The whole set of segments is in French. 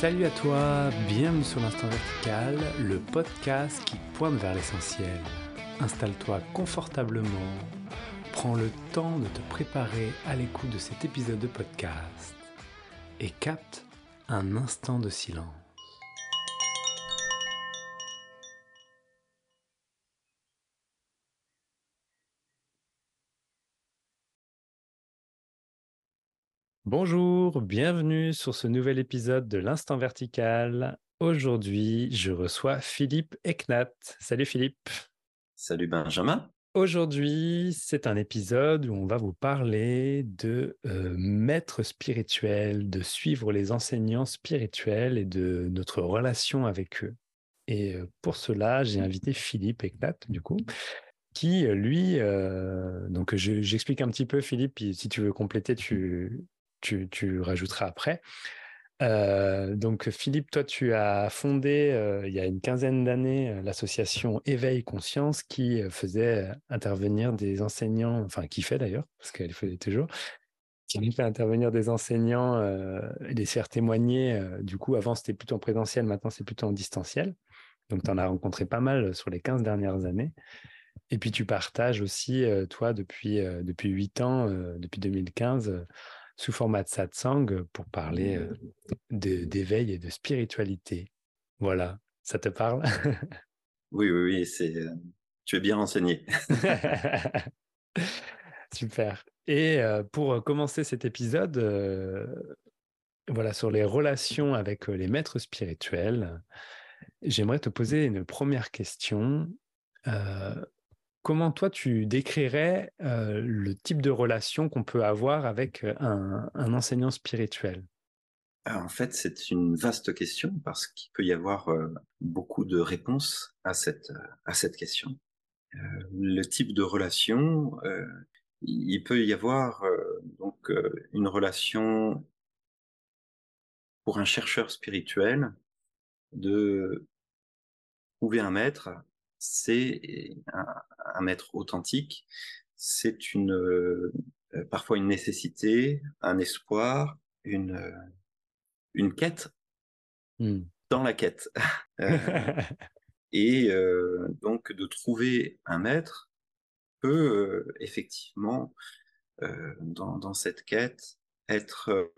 Salut à toi, bienvenue sur l'Instant Vertical, le podcast qui pointe vers l'essentiel. Installe-toi confortablement, prends le temps de te préparer à l'écoute de cet épisode de podcast et capte un instant de silence. Bonjour, bienvenue sur ce nouvel épisode de l'Instant Vertical. Aujourd'hui, je reçois Philippe Eknat. Salut Philippe. Salut Benjamin. Aujourd'hui, c'est un épisode où on va vous parler de euh, maîtres spirituels, de suivre les enseignants spirituels et de notre relation avec eux. Et euh, pour cela, j'ai invité Philippe Eknat, du coup, qui, lui, euh, donc j'explique un petit peu, Philippe, puis si tu veux compléter, tu, tu, rajouteras après. Euh, donc Philippe, toi tu as fondé euh, il y a une quinzaine d'années euh, l'association Éveil Conscience qui faisait intervenir des enseignants, enfin qui fait d'ailleurs, parce qu'elle fait toujours, qui fait intervenir des enseignants et les faire témoigner. du coup, avant c'était plutôt en présentiel, maintenant c'est plutôt en distanciel. Donc tu en as rencontré pas mal sur les 15 dernières années. Et puis tu partages aussi, toi, depuis, depuis 8 ans, depuis 2015, sous format de satsang pour parler euh, d'éveil et de spiritualité. Voilà, ça te parle? Oui, oui, oui, c'est, euh, tu es bien renseigné. Super. Et euh, pour commencer cet épisode, voilà, sur les relations avec les maîtres spirituels, j'aimerais te poser une première question comment toi tu décrirais le type de relation qu'on peut avoir avec un, enseignant spirituel? En fait, c'est une vaste question parce qu'il peut y avoir beaucoup de réponses à cette, à cette question. le type de relation, il peut y avoir donc une relation pour un chercheur spirituel de trouver un maître c'est maître authentique, c'est une euh, parfois une nécessité, un espoir, une euh, une quête mmh. dans la quête. Euh, et donc de trouver un maître peut effectivement dans, dans, cette quête être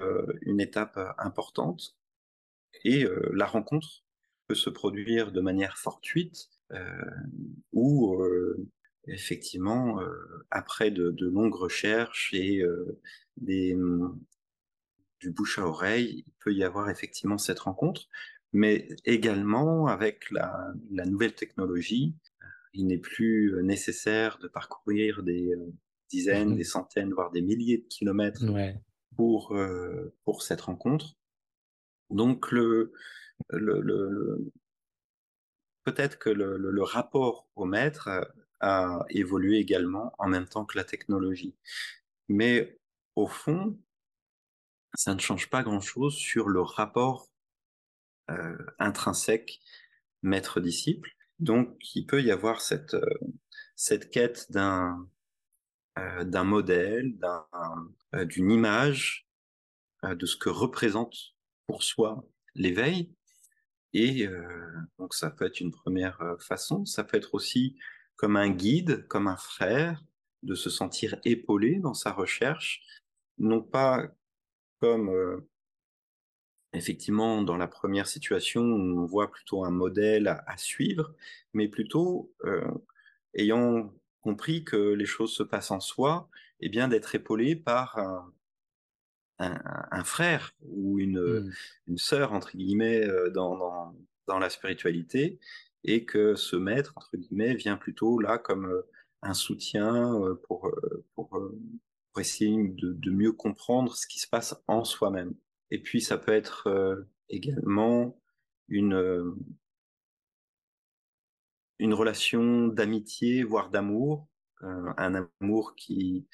une étape importante et la rencontre peut se produire de manière fortuite euh, euh, effectivement, euh, après de, longues recherches et des, du bouche à oreille, il peut y avoir effectivement cette rencontre, mais également avec la, nouvelle technologie, il n'est plus nécessaire de parcourir des dizaines, mmh des centaines, voire des milliers de kilomètres pour, pour cette rencontre. Donc le, le, peut-être que le, rapport au maître a évolué également en même temps que la technologie. Mais au fond, ça ne change pas grand-chose sur le rapport euh, intrinsèque maître-disciple. Donc, il peut y avoir cette, euh, cette quête d'un euh, modèle, d'une image, de ce que représente pour soi l'éveil, et donc ça peut être une première façon. Ça peut être aussi comme un guide, comme un frère, de se sentir épaulé dans sa recherche, non pas comme euh, effectivement dans la première situation où on voit plutôt un modèle à, suivre, mais plutôt ayant compris que les choses se passent en soi, et bien d'être épaulé par un, un, frère ou une, mmh. une sœur, entre guillemets, euh, dans, dans, dans, la spiritualité, et que ce maître, entre guillemets, vient plutôt là comme euh, un soutien euh, pour, pour, pour essayer de, mieux comprendre ce qui se passe en soi-même. Et puis, ça peut être également une, une relation d'amitié, voire d'amour, un amour qui,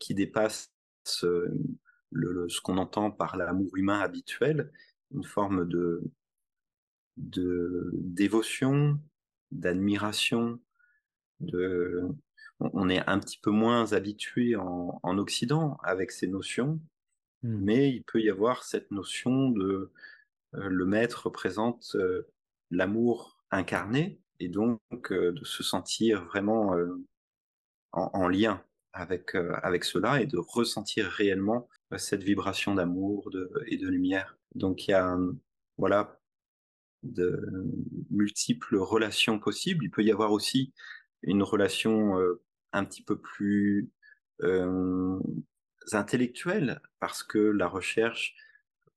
qui dépasse ce qu'on entend par l'amour humain habituel, une forme de, de dévotion, d'admiration, de, on est un petit peu moins habitué en, Occident avec ces notions, hmm. mais il peut y avoir cette notion de le maître représente l'amour incarné et donc de se sentir vraiment en, lien avec, avec cela et de ressentir réellement cette vibration d'amour et de lumière. Donc il y a voilà de multiples relations possibles. Il peut y avoir aussi une relation un petit peu plus euh, intellectuelle parce que la recherche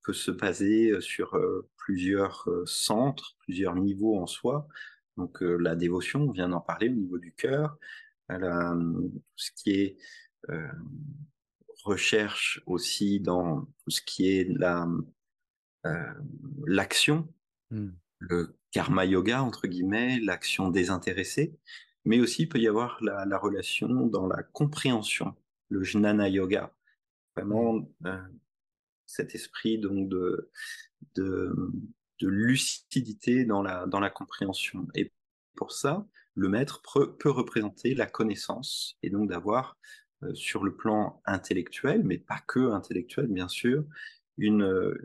peut se baser sur plusieurs centres, plusieurs niveaux en soi. Donc la dévotion, on vient d'en parler au niveau du cœur, ce qui est recherche aussi dans tout ce qui est la l'action, mmh. le karma yoga entre guillemets, l'action désintéressée, mais aussi il peut y avoir la, la relation dans la compréhension, le jnana yoga, vraiment mmh. cet esprit donc de, de, de lucidité dans la, dans la compréhension. Et pour ça, le maître peut, peut représenter la connaissance et donc d'avoir sur le plan intellectuel, mais pas que intellectuel bien sûr, une,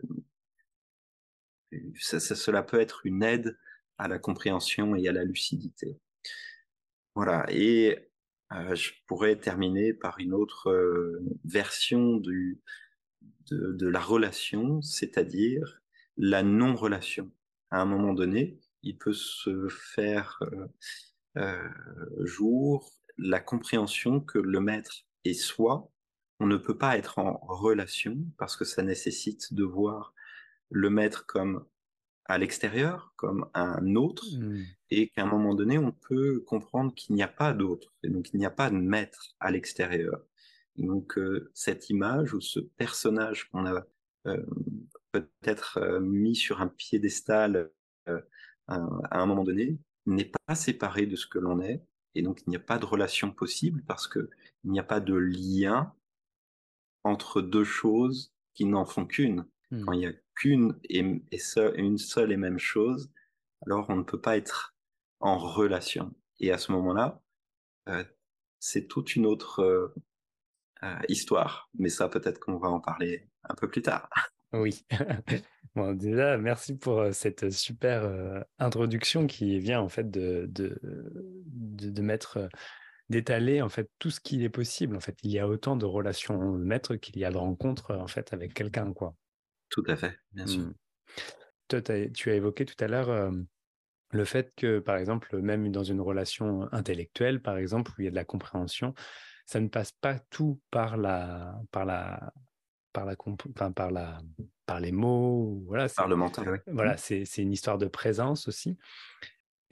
cela peut être une aide à la compréhension et à la lucidité. Voilà, et euh, je pourrais terminer par une autre euh, version de, de, la relation, c'est-à-dire la non-relation. À un moment donné, il peut se faire euh jour la compréhension que le maître est soi. On ne peut pas être en relation parce que ça nécessite de voir le maître comme à l'extérieur, comme un autre, mmh. et qu'à un moment donné, on peut comprendre qu'il n'y a pas d'autre, et donc il n'y a pas de maître à l'extérieur. donc euh, cette image ou ce personnage qu'on a euh, peut-être euh, mis sur un piédestal à, à un moment donné n'est pas séparé de ce que l'on est, et donc il n'y a pas de relation possible parce que il n'y a pas de lien entre deux choses qui n'en font qu'une. Quand mmh. il y a qu'une et, une seule et même chose, alors on ne peut pas être en relation. Et à ce moment-là, euh, c'est toute une autre euh, euh, histoire. Mais ça, peut-être qu'on va en parler un peu plus tard. Oui. bon, déjà, merci pour cette super introduction qui vient en fait de, de, de, mettre, d'étaler en fait tout ce qui est possible. En fait, il y a autant de relations maîtres qu'il y a de rencontres en fait avec quelqu'un, quoi. Tout à fait, bien sûr. Mmh. Toi, tu as évoqué tout à l'heure le fait que, par exemple, même dans une relation intellectuelle, par exemple, où il y a de la compréhension, ça ne passe pas tout par la, par la, par la, enfin, par la, par les mots. Voilà, par le mental. Voilà, mmh. c'est une histoire de présence aussi.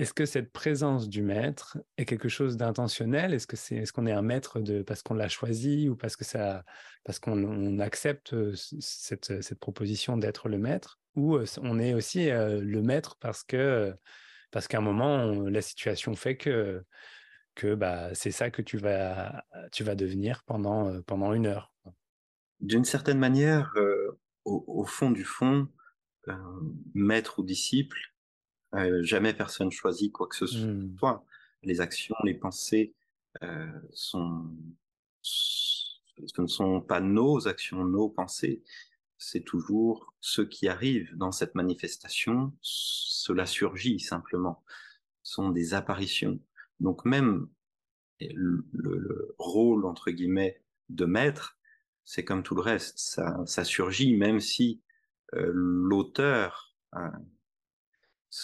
Est-ce que cette présence du maître est quelque chose d'intentionnel? Est-ce que c'est est-ce qu'on est un maître de parce qu'on l'a choisi ou parce que ça parce qu'on accepte cette, cette proposition d'être le maître? Ou on est aussi le maître parce que parce qu'à un moment la situation fait que que bah c'est ça que tu vas tu vas devenir pendant pendant une heure. D'une certaine manière, au, fond du fond, maître ou disciple, euh, jamais personne choisit quoi que ce mmh. soit. Les actions, les pensées euh, sont, ce ne sont pas nos actions, nos pensées. C'est toujours ce qui arrive dans cette manifestation. Cela surgit simplement. Ce sont des apparitions. Donc même le, le, rôle entre guillemets de maître, c'est comme tout le reste. Ça, ça surgit même si euh, l'auteur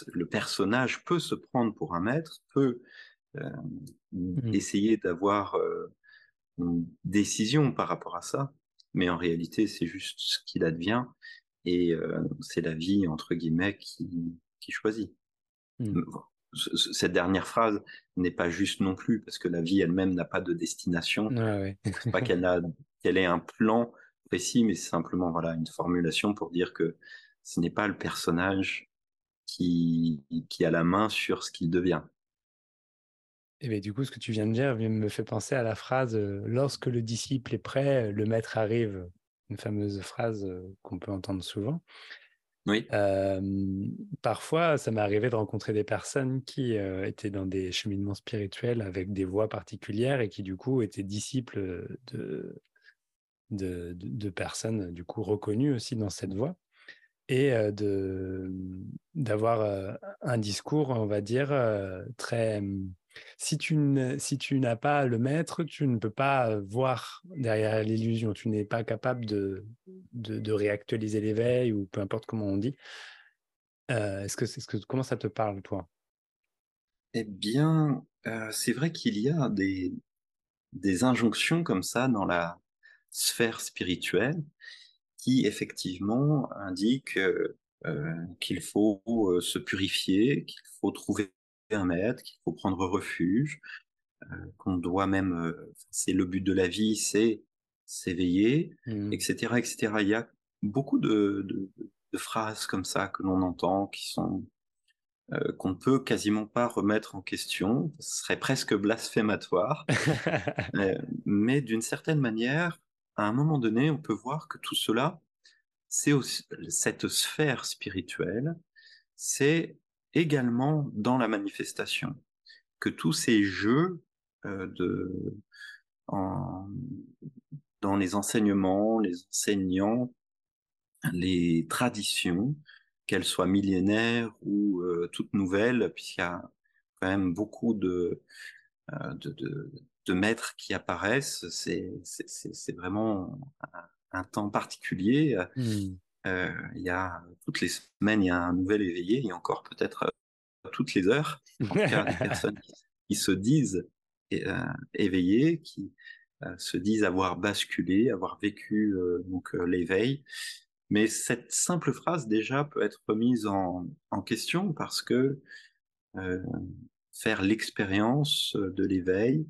le personnage peut se prendre pour un maître, peut euh, mmh. essayer d'avoir euh, une décision par rapport à ça, mais en réalité, c'est juste ce qu'il advient et euh, c'est la vie, entre guillemets, qui, qui choisit. Mmh. Cette dernière phrase n'est pas juste non plus, parce que la vie elle-même n'a pas de destination. Ah ouais. pas qu'elle a qu'elle ait un plan précis, mais c'est simplement voilà une formulation pour dire que ce n'est pas le personnage qui, qui a la main sur ce qu'il devient. Et eh bien, du coup, ce que tu viens de dire me fait penser à la phrase Lorsque le disciple est prêt, le maître arrive. Une fameuse phrase qu'on peut entendre souvent. Oui. parfois, ça m'est arrivé de rencontrer des personnes qui étaient dans des cheminements spirituels avec des voies particulières et qui, du coup, étaient disciples de, de, de, de personnes, du coup, reconnues aussi dans cette voie. Et de d'avoir un discours, on va dire, très si tu n'as pas le maître, tu ne peux pas voir derrière l'illusion. Tu n'es pas capable de, de, réactualiser l'éveil ou peu importe comment on dit. est-ce que, est -ce que comment ça te parle, toi? Eh bien, c'est vrai qu'il y a des, des injonctions comme ça dans la sphère spirituelle qui effectivement indiquent qu'il faut se purifier, qu'il faut trouver un maître, qu'il faut prendre refuge, qu'on doit même, c'est le but de la vie, c'est s'éveiller, etc., mmh. etc. Il y a beaucoup de, de, de phrases comme ça que l'on entend qui sont euh, qu'on ne peut quasiment pas remettre en question, ce serait presque blasphématoire, euh, mais d'une certaine manière, à un moment donné, on peut voir que tout cela, c'est cette sphère spirituelle, c'est également dans la manifestation, que tous ces jeux euh, de, dans les enseignements, les enseignants, les traditions, qu'elle soit millénaire ou euh, toute nouvelle, puisqu'il y a quand même beaucoup de, euh, de, maîtres qui apparaissent. C'est, vraiment un, temps particulier. Mmh. Euh, il y a toutes les semaines, il y a un nouvel éveillé, et encore peut-être toutes les heures. En cas, des personnes qui, se disent éveillées, qui se disent avoir basculé, avoir vécu donc l'éveil. Mais cette simple phrase déjà peut être remise en, en question parce que euh, faire l'expérience de l'éveil,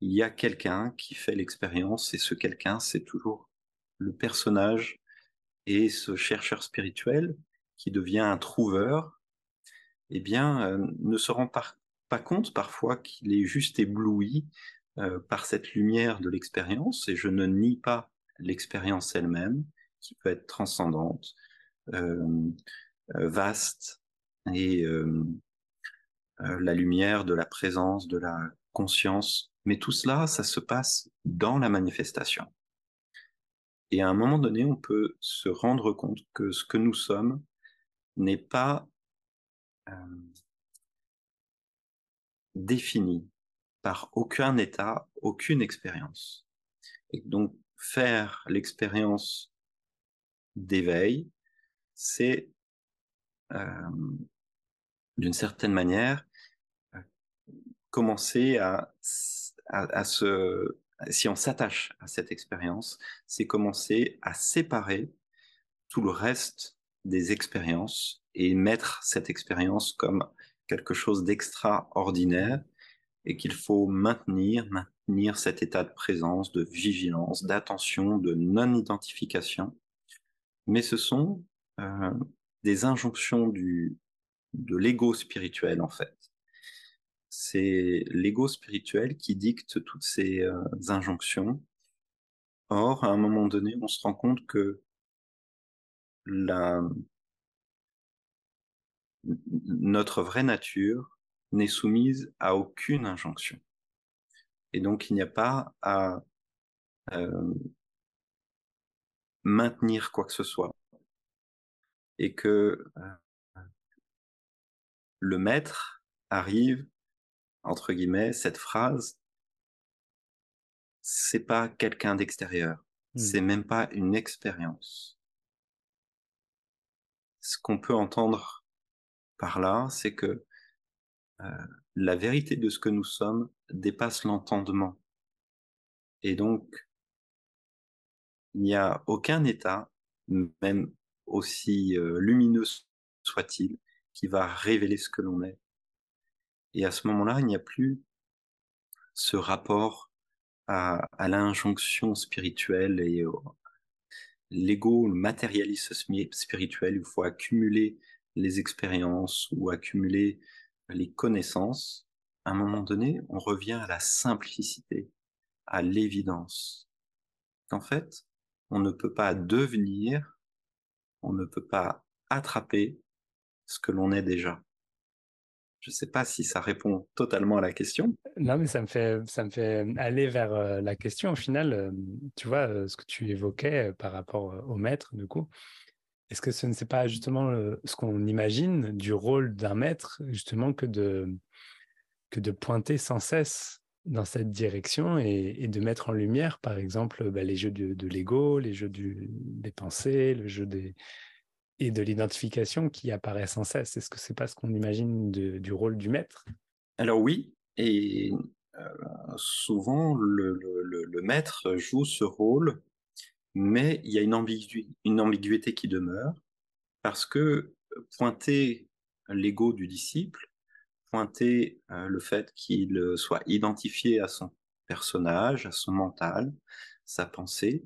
il y a quelqu'un qui fait l'expérience et ce quelqu'un, c'est toujours le personnage et ce chercheur spirituel qui devient un trouveur, eh bien, euh, ne se rend pas, compte parfois qu'il est juste ébloui euh, par cette lumière de l'expérience et je ne nie pas l'expérience elle-même, qui peut être transcendante, euh, vaste, et la lumière de la présence, de la conscience. Mais tout cela, ça se passe dans la manifestation. Et à un moment donné, on peut se rendre compte que ce que nous sommes n'est pas défini par aucun état, aucune expérience. Et donc, faire l'expérience d'éveil, c'est euh, d'une certaine manière euh, commencer à, à, se, si on s'attache à cette expérience, c'est commencer à séparer tout le reste des expériences et mettre cette expérience comme quelque chose d'extraordinaire et qu'il faut maintenir, maintenir cet état de présence, de vigilance, d'attention, de non-identification mais ce sont euh, des injonctions du, de l'ego spirituel en fait. C'est l'ego spirituel qui dicte toutes ces euh, injonctions. Or, à un moment donné, on se rend compte que la, notre vraie nature n'est soumise à aucune injonction. Et donc, il n'y a pas à euh, maintenir quoi que ce soit. Et que euh, le maître arrive, entre guillemets, cette phrase, c'est pas quelqu'un d'extérieur, mmh. c'est même pas une expérience. Ce qu'on peut entendre par là, c'est que euh, la vérité de ce que nous sommes dépasse l'entendement. Et donc, il n'y a aucun état, même aussi euh, lumineux soit-il, qui va révéler ce que l'on est. Et à ce moment-là, il n'y a plus ce rapport à, l'injonction spirituelle et l'ego, le matérialisme spirituel, il faut accumuler les expériences ou accumuler les connaissances. À un moment donné, on revient à la simplicité, à l'évidence. En fait, on ne peut pas devenir, on ne peut pas attraper ce que l'on est déjà. Je ne sais pas si ça répond totalement à la question. Non, mais ça me fait, ça me fait aller vers euh, la question. Au final, euh, tu vois, euh, ce que tu évoquais par rapport au maître, du coup, Est-ce que ce n'est pas justement ce qu'on imagine du rôle d'un maître, justement, que de, que de pointer sans cesse dans cette direction et, de mettre en lumière, par exemple, bah, les jeux de, l'ego, les jeux des pensées, le jeu des, et de l'identification qui apparaît sans cesse. Est-ce que c'est pas ce qu'on imagine du rôle du maître? Alors oui, et euh, souvent le, maître joue ce rôle, mais il y a une, ambiguïté qui demeure, parce que pointer l'ego du disciple, pointer euh, le fait qu'il soit identifié à son personnage, à son mental, sa pensée,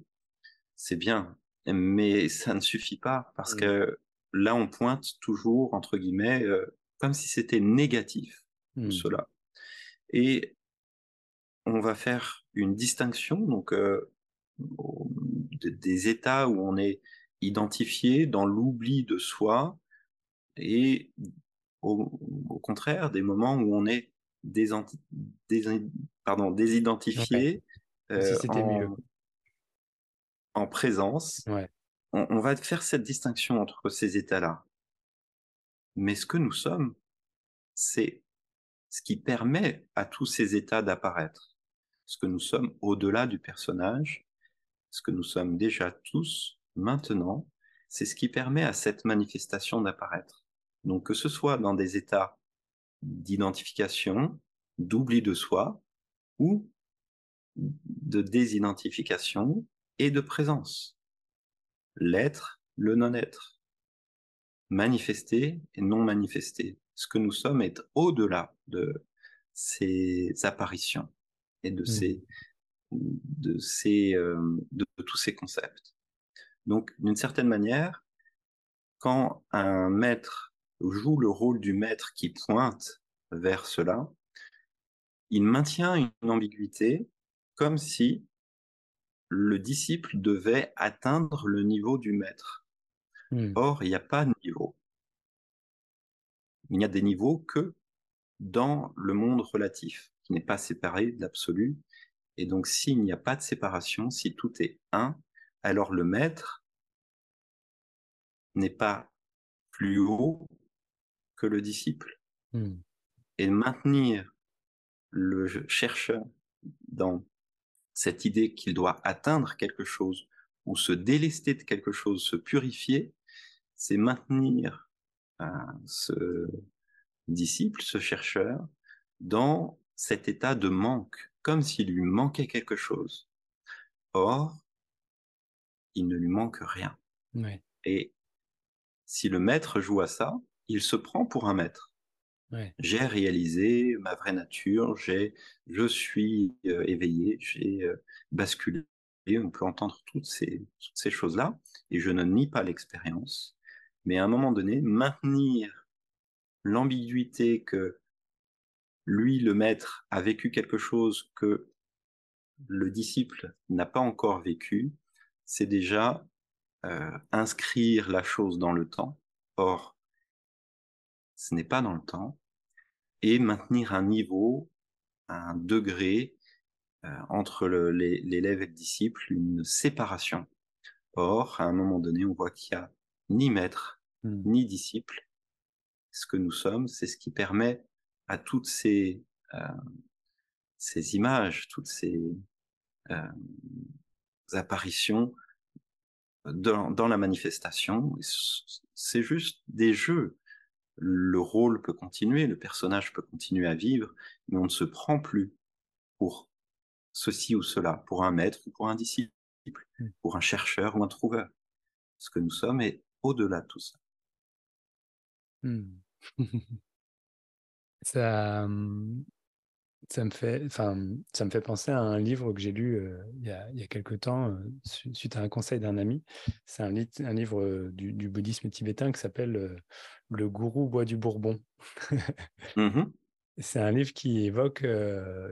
c'est bien, mais ça ne suffit pas parce mmh. que là, on pointe toujours, entre guillemets, euh, comme si c'était négatif, mmh. cela. Et on va faire une distinction, donc, euh, des états où on est identifié dans l'oubli de soi et au, contraire, des moments où on est pardon, désidentifié. Euh, c'était mieux en présence, on, va faire cette distinction entre ces états-là. Mais ce que nous sommes, c'est ce qui permet à tous ces états d'apparaître. Ce que nous sommes au-delà du personnage, ce que nous sommes déjà tous maintenant, c'est ce qui permet à cette manifestation d'apparaître. Donc que ce soit dans des états d'identification, d'oubli de soi, ou de désidentification, et de présence. L'être, le non-être. Manifesté et non manifesté. Ce que nous sommes est au-delà de ces apparitions et de, mmh. ces, de, ces, euh, de, tous ces concepts. Donc, d'une certaine manière, quand un maître joue le rôle du maître qui pointe vers cela, il maintient une ambiguïté comme si le disciple devait atteindre le niveau du maître. Hmm. Or, il n'y a pas de niveau. Il n'y a des niveaux que dans le monde relatif, qui n'est pas séparé de l'absolu. Et donc, s'il n'y a pas de séparation, si tout est un, alors le maître n'est pas plus haut que le disciple. Hmm. Et maintenir le chercheur dans cette idée qu'il doit atteindre quelque chose ou se délester de quelque chose, se purifier, c'est maintenir euh, ce disciple, ce chercheur, dans cet état de manque, comme s'il lui manquait quelque chose. Or, il ne lui manque rien. Et si le maître joue à ça, il se prend pour un maître. J'ai réalisé ma vraie nature, je suis euh, éveillé, j'ai euh, basculé. On peut entendre toutes ces, toutes ces choses-là, et je ne nie pas l'expérience. Mais à un moment donné, maintenir l'ambiguïté que lui, le maître, a vécu quelque chose que le disciple n'a pas encore vécu, c'est déjà euh, inscrire la chose dans le temps. Or, ce n'est pas dans le temps, et maintenir un niveau, un degré euh, entre l'élève et le disciple, une séparation. Or, à un moment donné, on voit qu'il n'y a ni maître, hmm. ni disciple. Ce que nous sommes, c'est ce qui permet à toutes ces, euh, ces images, toutes ces euh, apparitions dans, dans la manifestation. C'est juste des jeux le rôle peut continuer, le personnage peut continuer à vivre, mais on ne se prend plus pour ceci ou cela, pour un maître ou pour un disciple, hmm. pour un chercheur ou un trouveur. Ce que nous sommes est au-delà de tout ça. Hmm. ça, ça me fait, enfin, ça me fait penser à un livre que j'ai lu euh, il, y a, il, y a, quelque temps euh, suite à un conseil d'un ami. C'est un, un, livre euh, du, du, bouddhisme tibétain qui s'appelle Le gourou boit du bourbon. Mmh C'est un livre qui évoque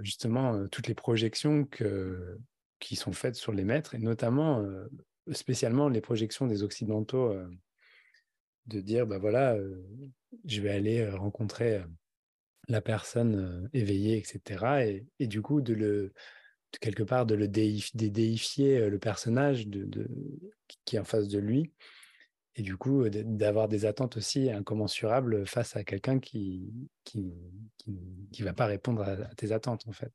justement toutes les projections que, qui sont faites sur les maîtres et notamment spécialement les projections des occidentaux de dire bah voilà je vais aller rencontrer la personne éveillée, etc. Et, du coup, de le, quelque part, de le déifier le personnage de, qui est en face de lui et du coup, d'avoir des attentes aussi incommensurables face à quelqu'un qui qui, qui, va pas répondre à, tes attentes, en fait.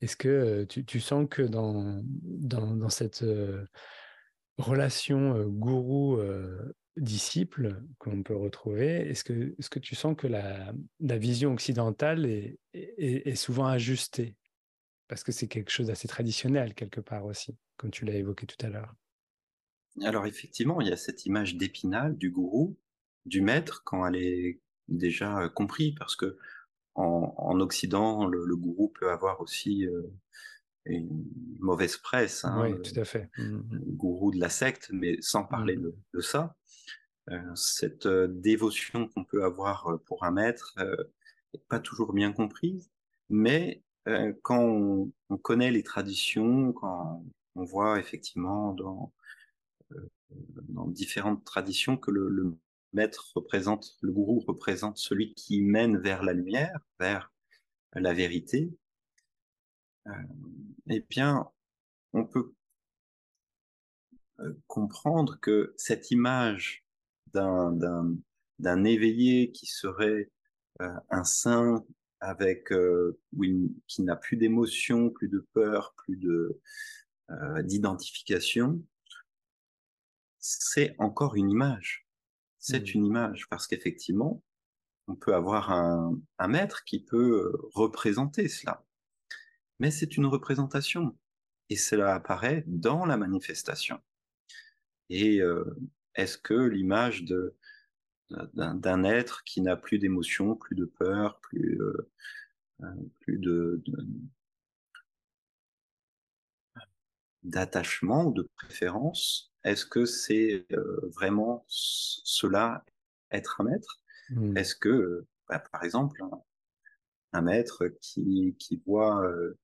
Est-ce que tu, sens que dans, dans, dans cette relation gourou-disciple qu'on peut retrouver, est-ce que, est -ce que tu sens que la, la vision occidentale est, est, est souvent ajustée? Parce que c'est quelque chose d'assez traditionnel quelque part aussi, comme tu l'as évoqué tout à l'heure. Alors effectivement, il y a cette image d'épinal du gourou, du maître, quand elle est déjà euh, comprise, parce que en, Occident, le, gourou peut avoir aussi euh, une mauvaise presse. Hein, oui, tout à fait. Mmh, mmh. Le gourou de la secte, mais sans parler mmh. de, ça. Euh, cette dévotion qu'on peut avoir pour un maître n'est pas toujours bien comprise, mais quand on, on, connaît les traditions, quand on voit effectivement dans dans différentes traditions que le, maître représente, le gourou représente celui qui mène vers la lumière, vers la vérité, euh, eh bien, on peut euh, comprendre que cette image d'un éveillé qui serait euh, un saint avec qui n'a plus d'émotion, plus de peur, plus de d'identification, c'est encore une image. C'est mmh. une image parce qu'effectivement, on peut avoir un, maître qui peut euh, représenter cela. Mais c'est une représentation et cela apparaît dans la manifestation. Et euh, est-ce que l'image de d'un être qui n'a plus d'émotion, plus de peur, plus euh, plus de d'attachement ou de préférence est-ce que c'est euh, vraiment cela, être un maître mmh. Est-ce que, bah, par exemple, un, maître qui, qui voit euh,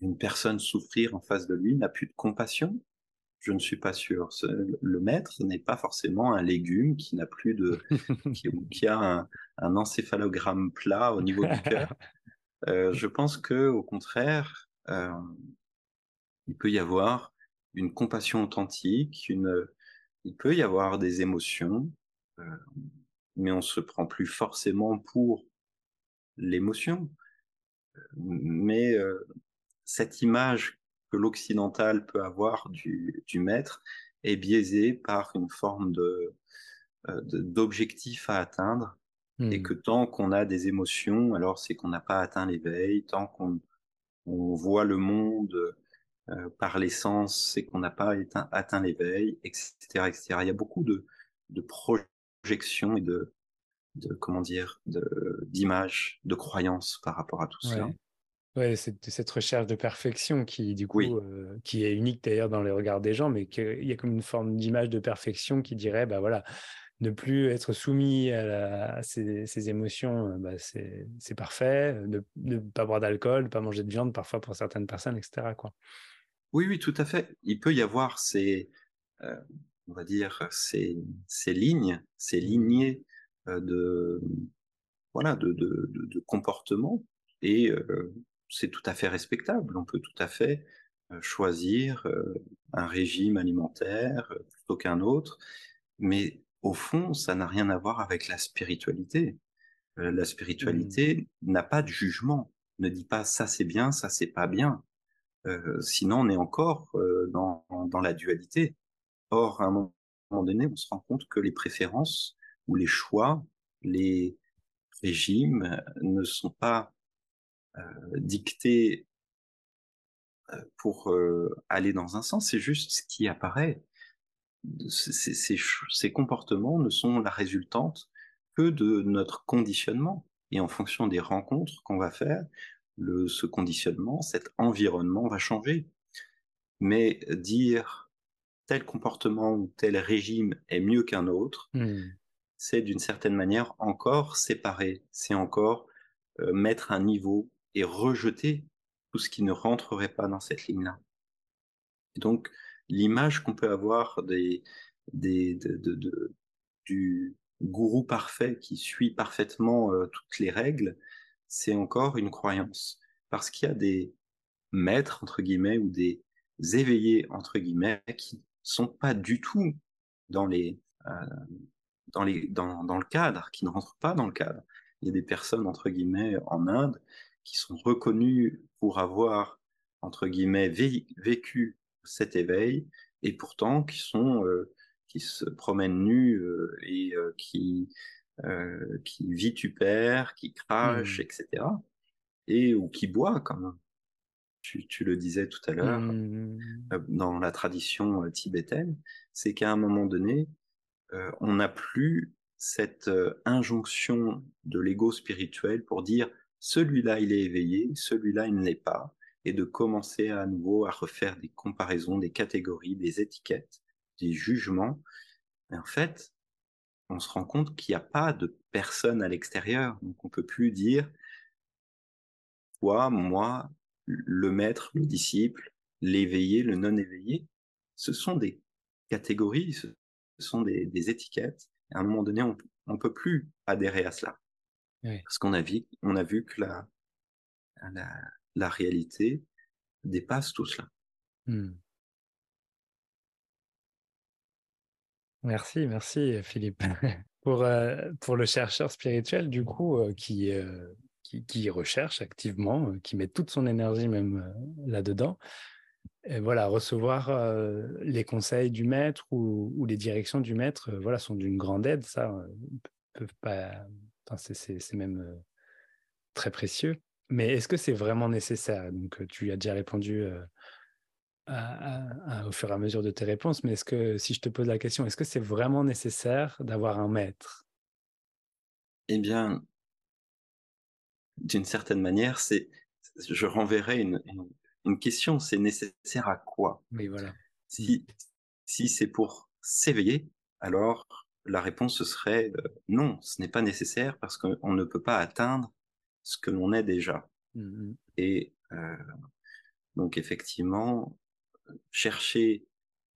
une personne souffrir en face de lui n'a plus de compassion? Je ne suis pas sûr. Le maître n'est pas forcément un légume qui n'a plus de, qui, a un, un, encéphalogramme plat au niveau du cœur. Euh, je pense que, au contraire, il peut y avoir une compassion authentique, une, il peut y avoir des émotions, euh, mais on se prend plus forcément pour l'émotion. Mais euh, cette image que l'occidental peut avoir du, du, maître est biaisée par une forme de euh, d'objectif à atteindre et hmm. que tant qu'on a des émotions, alors c'est qu'on n'a pas atteint l'éveil, tant qu'on on voit le monde euh, par l'essence, c'est qu'on n'a pas atteint l'éveil, etc., etc. Il y a beaucoup de, projections et de, comment dire, d'images, de, croyances par rapport à tout ça. Ouais, c'est cette recherche de perfection qui, du coup, euh, qui est unique d'ailleurs dans les regards des gens, mais qu'il y a comme une forme d'image de perfection qui dirait, bah voilà, ne plus être soumis à, ces, émotions, euh, bah c'est parfait. Ne, ne pas boire d'alcool, ne pas manger de viande parfois pour certaines personnes, etc. Quoi. Oui, oui, tout à fait. Il peut y avoir ces, euh, on va dire, ces, ces lignes, ces lignées euh, de, voilà, de, de, de, comportement, et euh, c'est tout à fait respectable. On peut tout à fait choisir un régime alimentaire plutôt qu'un autre, mais au fond, ça n'a rien à voir avec la spiritualité. la spiritualité mmh. n'a pas de jugement, ne dit pas ça c'est bien, ça c'est pas bien. Euh, sinon, on est encore euh, dans, dans, la dualité. Or, à un moment donné, on se rend compte que les préférences ou les choix, les régimes ne sont pas euh, dictés pour aller dans un sens, c'est juste ce qui apparaît. Ces, ces, ces, comportements ne sont la résultante que de notre conditionnement. Et en fonction des rencontres qu'on va faire, le, ce conditionnement, cet environnement va changer. Mais dire tel comportement ou tel régime est mieux qu'un autre, hmm. c'est d'une certaine manière encore séparer, c'est encore euh, mettre un niveau et rejeter tout ce qui ne rentrerait pas dans cette ligne-là. Donc, l'image qu'on peut avoir des, des, de, de, du gourou parfait qui suit parfaitement euh, toutes les règles, c'est encore une croyance. Parce qu'il y a des maîtres, entre guillemets, ou des éveillés, entre guillemets, qui sont pas du tout dans, les, dans, les, dans, dans le cadre, qui ne rentrent pas dans le cadre. Il y a des personnes, entre guillemets, en Inde, qui sont reconnues pour avoir, entre guillemets, vécu cet éveil, et pourtant qui sont qui se promènent nus et qui qui vitupèrent, qui crachent, mmh. etc. Et ou qui boit, comme tu, tu le disais tout à l'heure, mmh. dans la tradition tibétaine, c'est qu'à un moment donné, on n'a plus cette injonction de l'ego spirituel pour dire celui-là il est éveillé, celui-là il ne l'est pas, et de commencer à nouveau à refaire des comparaisons, des catégories, des étiquettes, des jugements. Mais en fait, on se rend compte qu'il n'y a pas de personne à l'extérieur. Donc on peut plus dire toi, moi, le maître, le disciple, l'éveillé, le non éveillé. Ce sont des catégories, ce sont des, étiquettes. à un moment donné, on ne peut plus adhérer à cela. Parce qu'on a, vu, on a vu que la, la, réalité dépasse tout cela. Mmh. Merci, merci Philippe. pour, euh, pour le chercheur spirituel, du coup, euh, qui, euh, qui, qui, recherche activement, qui met toute son énergie même là-dedans, et voilà, recevoir les conseils du maître ou, ou, les directions du maître, voilà, sont d'une grande aide. Ça, peuvent pas. Enfin, c'est même très précieux. Mais est-ce que c'est vraiment nécessaire? Donc, tu as déjà répondu au fur et à mesure de tes réponses, mais est-ce que, si je te pose la question, est-ce que c'est vraiment nécessaire d'avoir un maître? Eh bien, d'une certaine manière, c'est, je renverrai une, une, question, c'est nécessaire à quoi? Oui, voilà. Si, si c'est pour s'éveiller, alors la réponse serait euh, non, ce n'est pas nécessaire parce qu'on ne peut pas atteindre ce que l'on est déjà. Mmh et euh, donc effectivement, chercher,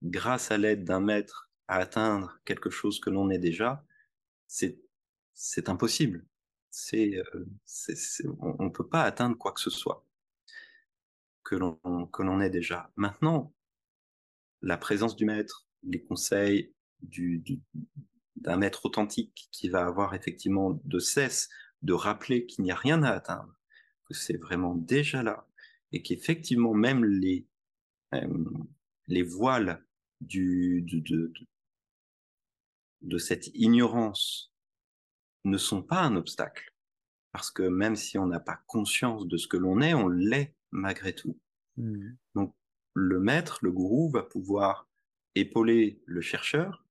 grâce à l'aide d'un maître, à atteindre quelque chose que l'on est déjà, c'est c'est impossible. C'est, euh, on ne peut pas atteindre quoi que ce soit que l'on que l'on est déjà. Maintenant, la présence du maître, les conseils du, d'un maître authentique qui va avoir effectivement de cesse de rappeler qu'il n'y a rien à atteindre, que c'est vraiment déjà là, et qu'effectivement même les euh, les voiles du, de, de, cette ignorance ne sont pas un obstacle. Parce que même si on n'a pas conscience de ce que l'on est, on l'est malgré tout. Mmh. Donc le maître, le gourou, va pouvoir épauler le chercheur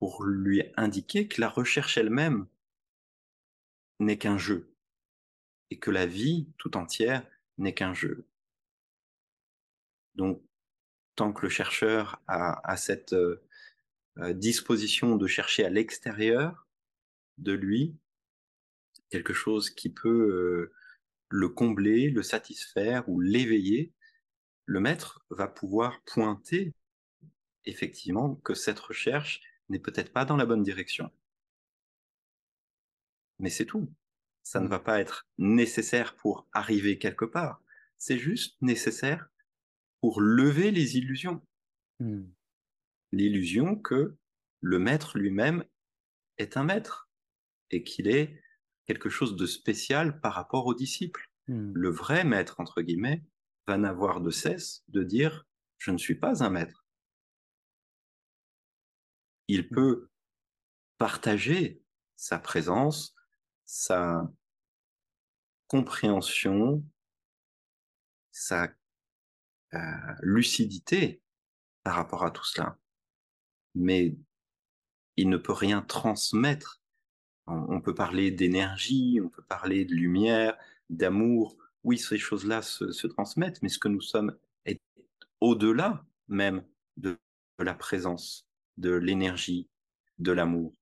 pour lui indiquer que la recherche elle-même n'est qu'un jeu et que la vie tout entière n'est qu'un jeu. Donc, tant que le chercheur a, cette euh, euh, disposition de chercher à l'extérieur de lui quelque chose qui peut euh, le combler, le satisfaire ou l'éveiller, le maître va pouvoir pointer effectivement que cette recherche n'est peut-être pas dans la bonne direction. Mais c'est tout. Ça ne va pas être nécessaire pour arriver quelque part. C'est juste nécessaire pour lever les illusions. Hmm. L'illusion que le maître lui-même est un maître et qu'il est quelque chose de spécial par rapport aux disciples. Hmm. Le vrai maître, entre guillemets, va n'avoir de cesse de dire je ne suis pas un maître. Il hmm. peut partager sa présence, sa compréhension, sa euh, lucidité par rapport à tout cela. Mais il ne peut rien transmettre. On, peut parler d'énergie, on peut parler de lumière, d'amour. Oui, ces choses-là se, transmettent, mais ce que nous sommes est au-delà même de, la présence, de l'énergie, de l'amour.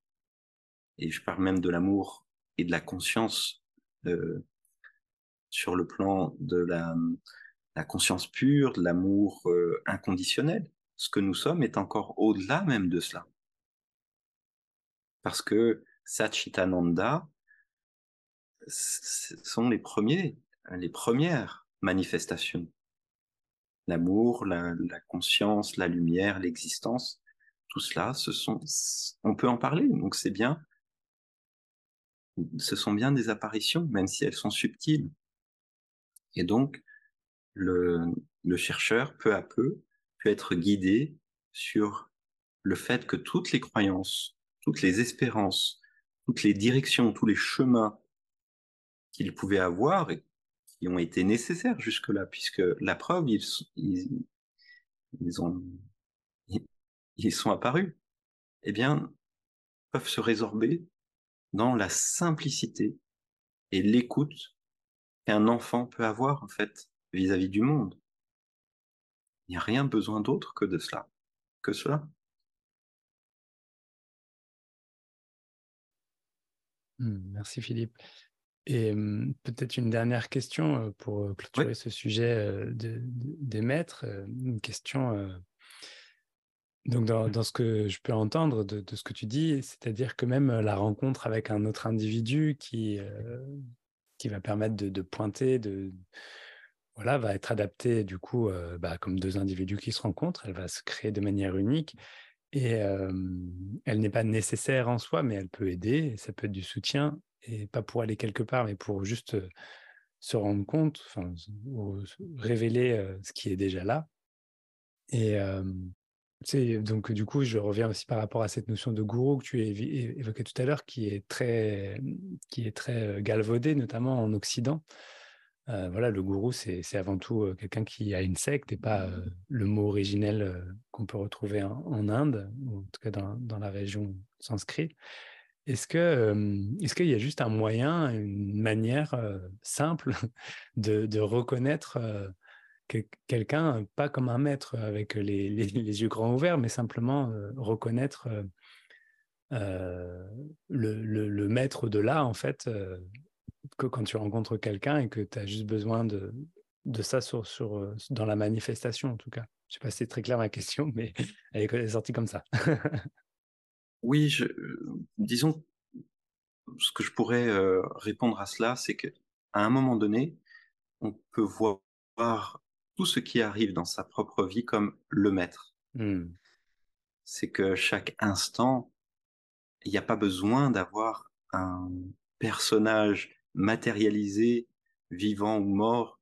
Et je parle même de l'amour et de la conscience euh, sur le plan de la, conscience pure, l'amour euh, inconditionnel. Ce que nous sommes est encore au-delà même de cela. Parce que Satchitananda sont les premiers, les premières manifestations. L'amour, la, conscience, la lumière, l'existence tout cela, on peut en parler, donc c'est bien. Ce sont bien des apparitions, même si elles sont subtiles. Et donc, le, chercheur, peu à peu, peut être guidé sur le fait que toutes les croyances, toutes les espérances, toutes les directions, tous les chemins qu'il pouvait avoir et qui ont été nécessaires jusque-là, puisque la preuve, ils ont, ils sont apparus, eh bien, peuvent se résorber dans la simplicité et l'écoute qu'un enfant peut avoir, en fait, vis-à-vis du monde. Il n'y a rien besoin d'autre que de cela, que cela. Mmh, merci Philippe. Et mmh, peut-être une dernière question pour clôturer ce sujet des maîtres, une question donc, dans, ce que je peux entendre de, ce que tu dis, c'est-à-dire que même la rencontre avec un autre individu qui, qui va permettre de, pointer, de, voilà, va être adaptée du coup bah, comme deux individus qui se rencontrent, elle va se créer de manière unique et elle n'est pas nécessaire en soi, mais elle peut aider, ça peut être du soutien et pas pour aller quelque part, mais pour juste se rendre compte, enfin, révéler ce qui est déjà là. Et, donc, du coup, je reviens aussi par rapport à cette notion de gourou que tu évoquais tout à l'heure, qui est très, qui est très galvaudée, notamment en Occident. voilà, le gourou, c'est avant tout quelqu'un qui a une secte et pas le mot originel qu'on peut retrouver en, Inde, ou en tout cas dans, la région sanskrit. Est-ce que est-ce qu'il y a juste un moyen, une manière simple de reconnaître quelqu'un, pas comme un maître avec les, les, yeux grands ouverts, mais simplement euh, reconnaître euh, euh, le, le, maître de là, en fait, que quand tu rencontres quelqu'un et que tu as juste besoin de, de ça sur, sur, dans la manifestation, en tout cas. Je sais pas si c'est très clair ma question, mais elle est sortie comme ça. oui, disons, ce que je pourrais répondre à cela, c'est qu'à un moment donné, on peut voir tout ce qui arrive dans sa propre vie comme le maître. Hmm. C'est que chaque instant, il n'y a pas besoin d'avoir un personnage matérialisé, vivant ou mort,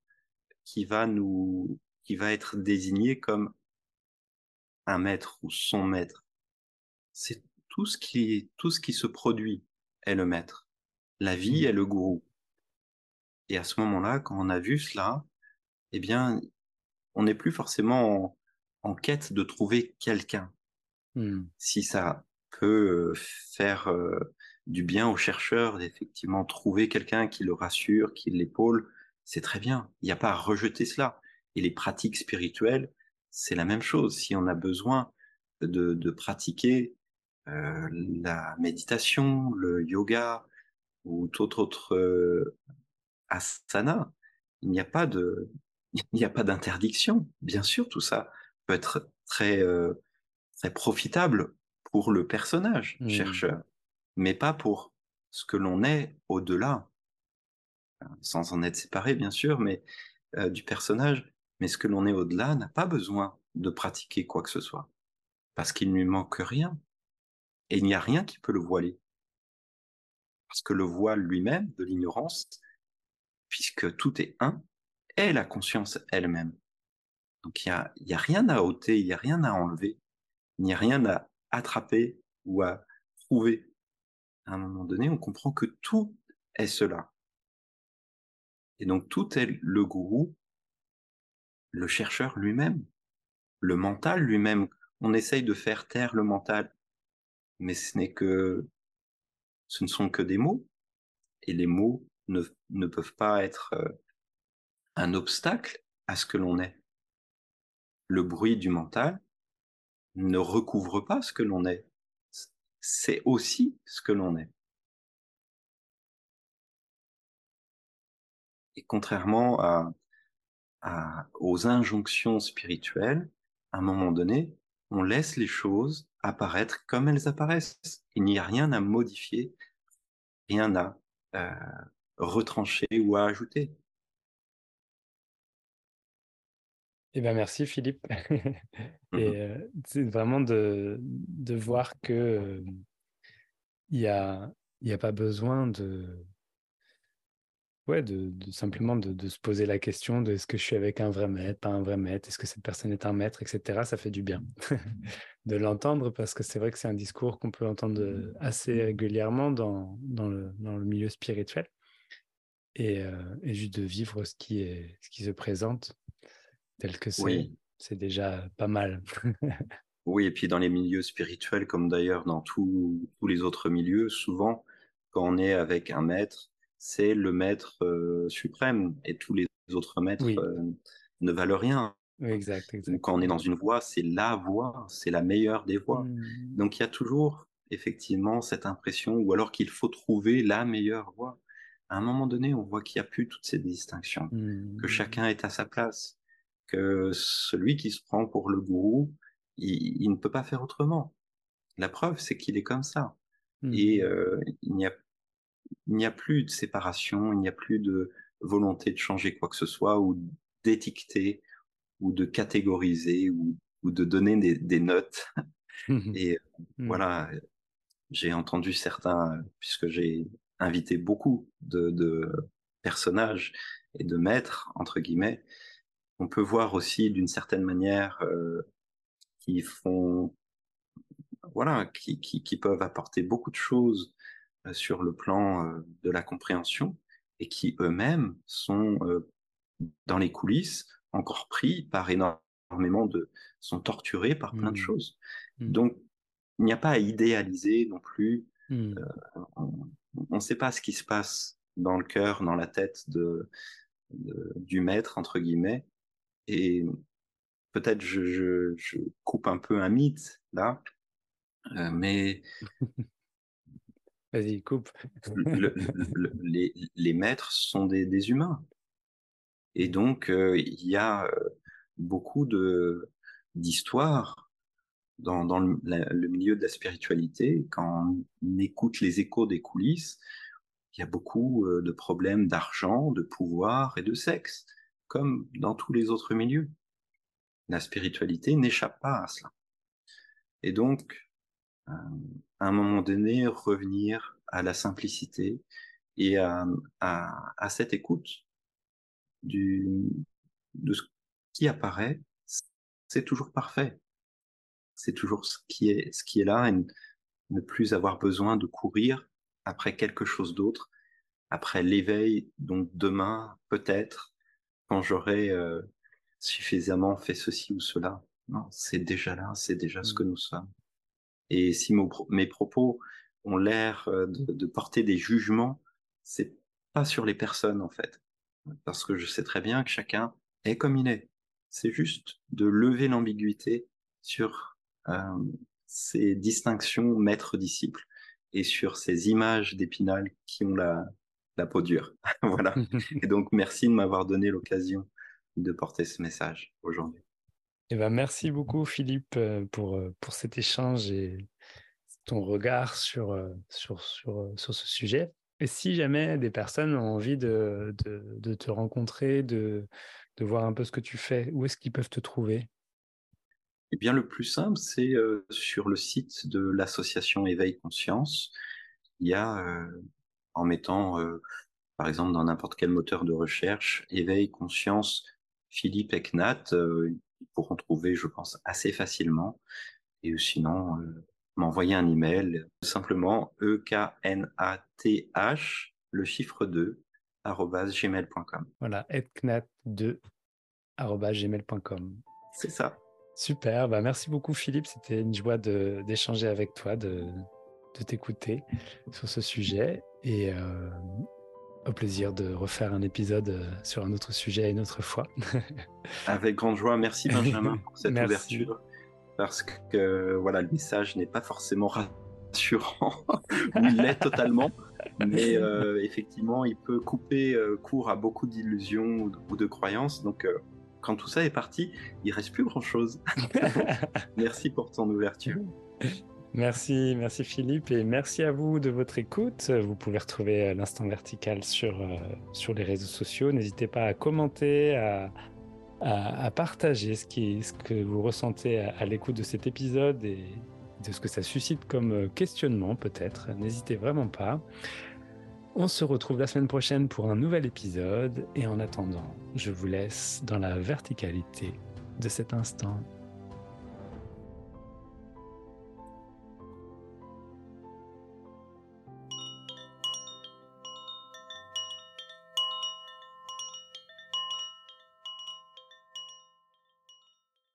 qui va nous, qui va être désigné comme un maître ou son maître. C'est tout ce qui, tout ce qui se produit est le maître. La vie hmm. est le gourou. Et à ce moment-là, quand on a vu cela, eh bien, on n'est plus forcément en, quête de trouver quelqu'un. Hmm. Si ça peut euh, faire euh, du bien aux chercheurs d'effectivement trouver quelqu'un qui le rassure, qui l'épaule, c'est très bien. Il n'y a pas à rejeter cela. Et les pratiques spirituelles, c'est la même chose. Si on a besoin de, pratiquer euh, la méditation, le yoga ou tout autre asana, il n'y a pas de, il n'y a pas d'interdiction. Bien sûr, tout ça peut être très, euh, très profitable pour le personnage mmh. chercheur, mais pas pour ce que l'on est au-delà, sans en être séparé, bien sûr, mais euh, du personnage. Mais ce que l'on est au-delà n'a pas besoin de pratiquer quoi que ce soit, parce qu'il ne lui manque rien. Et il n'y a rien qui peut le voiler. Parce que le voile lui-même de l'ignorance, puisque tout est un, est la conscience elle-même. Donc il n'y a, a rien à ôter, il n'y a rien à enlever, il n'y a rien à attraper ou à trouver. À un moment donné, on comprend que tout est cela. Et donc tout est le gourou, le chercheur lui-même, le mental lui-même. On essaye de faire taire le mental, mais ce n'est que, ce ne sont que des mots, et les mots ne, ne peuvent pas être euh, un obstacle à ce que l'on est. Le bruit du mental ne recouvre pas ce que l'on est. C'est aussi ce que l'on est. Et contrairement aux injonctions spirituelles, à un moment donné, on laisse les choses apparaître comme elles apparaissent. Il n'y a rien à modifier, rien à euh, retrancher ou à ajouter. Eh ben merci Philippe. Et mmh c'est vraiment de, de voir que il y a, y a pas besoin de, ouais, de, simplement de, se poser la question de est-ce que je suis avec un vrai maître, pas un vrai maître, est-ce que cette personne est un maître, etc. Ça fait du bien de l'entendre parce que c'est vrai que c'est un discours qu'on peut entendre assez régulièrement dans, dans, le, dans le milieu spirituel et, et, juste de vivre ce qui, est, ce qui se présente tel que c'est. C'est déjà pas mal. oui, et puis dans les milieux spirituels, comme d'ailleurs dans tous les autres milieux, souvent, quand on est avec un maître, c'est le maître euh, suprême et tous les autres maîtres euh, ne valent rien. exact, Quand on est dans une voie, c'est la voie, c'est la meilleure des voies. Mmh. Donc il y a toujours effectivement cette impression, ou alors qu'il faut trouver la meilleure voie. À un moment donné, on voit qu'il n'y a plus toutes ces distinctions, que mmh. chacun est à sa place, que celui qui se prend pour le gourou, il, ne peut pas faire autrement. La preuve, c'est qu'il est comme ça. Et mmh. euh, il n'y a plus de séparation, il n'y a plus de volonté de changer quoi que ce soit ou d'étiqueter ou de catégoriser ou, de donner des, notes. Et mmh. voilà, j'ai entendu certains, puisque j'ai invité beaucoup de, personnages et de maîtres, entre guillemets, on peut voir aussi d'une certaine manière euh, qui font, voilà, qui, qui, peuvent apporter beaucoup de choses euh, sur le plan euh, de la compréhension et qui eux-mêmes sont euh, dans les coulisses encore pris par énormément de sont torturés par plein de mmh. choses. Mmh. Donc il n'y a pas à idéaliser non plus. Mmh. on ne sait pas ce qui se passe dans le cœur, dans la tête de, du maître entre guillemets. Et peut-être je, je, coupe un peu un mythe là, mais Vas-y, coupe. les, maîtres sont des, humains. Et donc, euh, il y a euh, beaucoup d'histoires dans, le, milieu de la spiritualité. Quand on écoute les échos des coulisses, il y a beaucoup euh, de problèmes d'argent, de pouvoir et de sexe, comme dans tous les autres milieux. La spiritualité n'échappe pas à cela. Et donc, à un moment donné, revenir à la simplicité et à, cette écoute de ce qui apparaît, c'est toujours parfait. C'est toujours ce qui est, ce qui est là et ne plus avoir besoin de courir après quelque chose d'autre, après l'éveil, donc demain, peut-être, quand j'aurai euh, suffisamment fait ceci ou cela. Non, c'est déjà là, c'est déjà ce mmh. que nous sommes. Et si mes propos ont l'air euh, de, porter des jugements, c'est pas sur les personnes en fait, parce que je sais très bien que chacun est comme il est. C'est juste de lever l'ambiguïté sur euh, ces distinctions maître-disciple et sur ces images d'épinal qui ont la, la peau dure. voilà. Et donc, merci de m'avoir donné l'occasion de porter ce message aujourd'hui. Eh ben, merci beaucoup, Philippe, euh, pour, euh, pour cet échange et ton regard sur, euh, sur, sur, sur ce sujet. Et si jamais des personnes ont envie de, de, te rencontrer, de, de voir un peu ce que tu fais, où est-ce qu'ils peuvent te trouver? Eh bien, le plus simple, c'est sur le site de l'association Éveil Conscience. Il y a, en mettant, par exemple, dans n'importe quel moteur de recherche, Éveil Conscience Philippe Eknat, ils pourront trouver, je pense, assez facilement. Et sinon, euh, m'envoyer un email, simplement E-K-N-A-T-H, le chiffre 2, gmail.com. Voilà, etknat2, gmail.com. C'est ça. Super, bah merci beaucoup Philippe, c'était une joie d'échanger avec toi, de, de t'écouter sur ce sujet. Et euh, au plaisir de refaire un épisode euh, sur un autre sujet une autre fois. Avec grande joie. Merci Benjamin pour cette ouverture. Parce que voilà, le message n'est pas forcément rassurant. il l'est totalement. Mais euh, effectivement, il peut couper euh, court à beaucoup d'illusions ou, de croyances. Donc, quand tout ça est parti, il reste plus grand-chose. Merci pour ton ouverture. Merci, merci Philippe et merci à vous de votre écoute. Vous pouvez retrouver euh, l'instant vertical sur, euh, sur les réseaux sociaux. N'hésitez pas à commenter, à, à, partager ce, qui, ce que vous ressentez à, l'écoute de cet épisode et de ce que ça suscite comme euh, questionnement peut-être. N'hésitez vraiment pas. On se retrouve la semaine prochaine pour un nouvel épisode et en attendant, je vous laisse dans la verticalité de cet instant.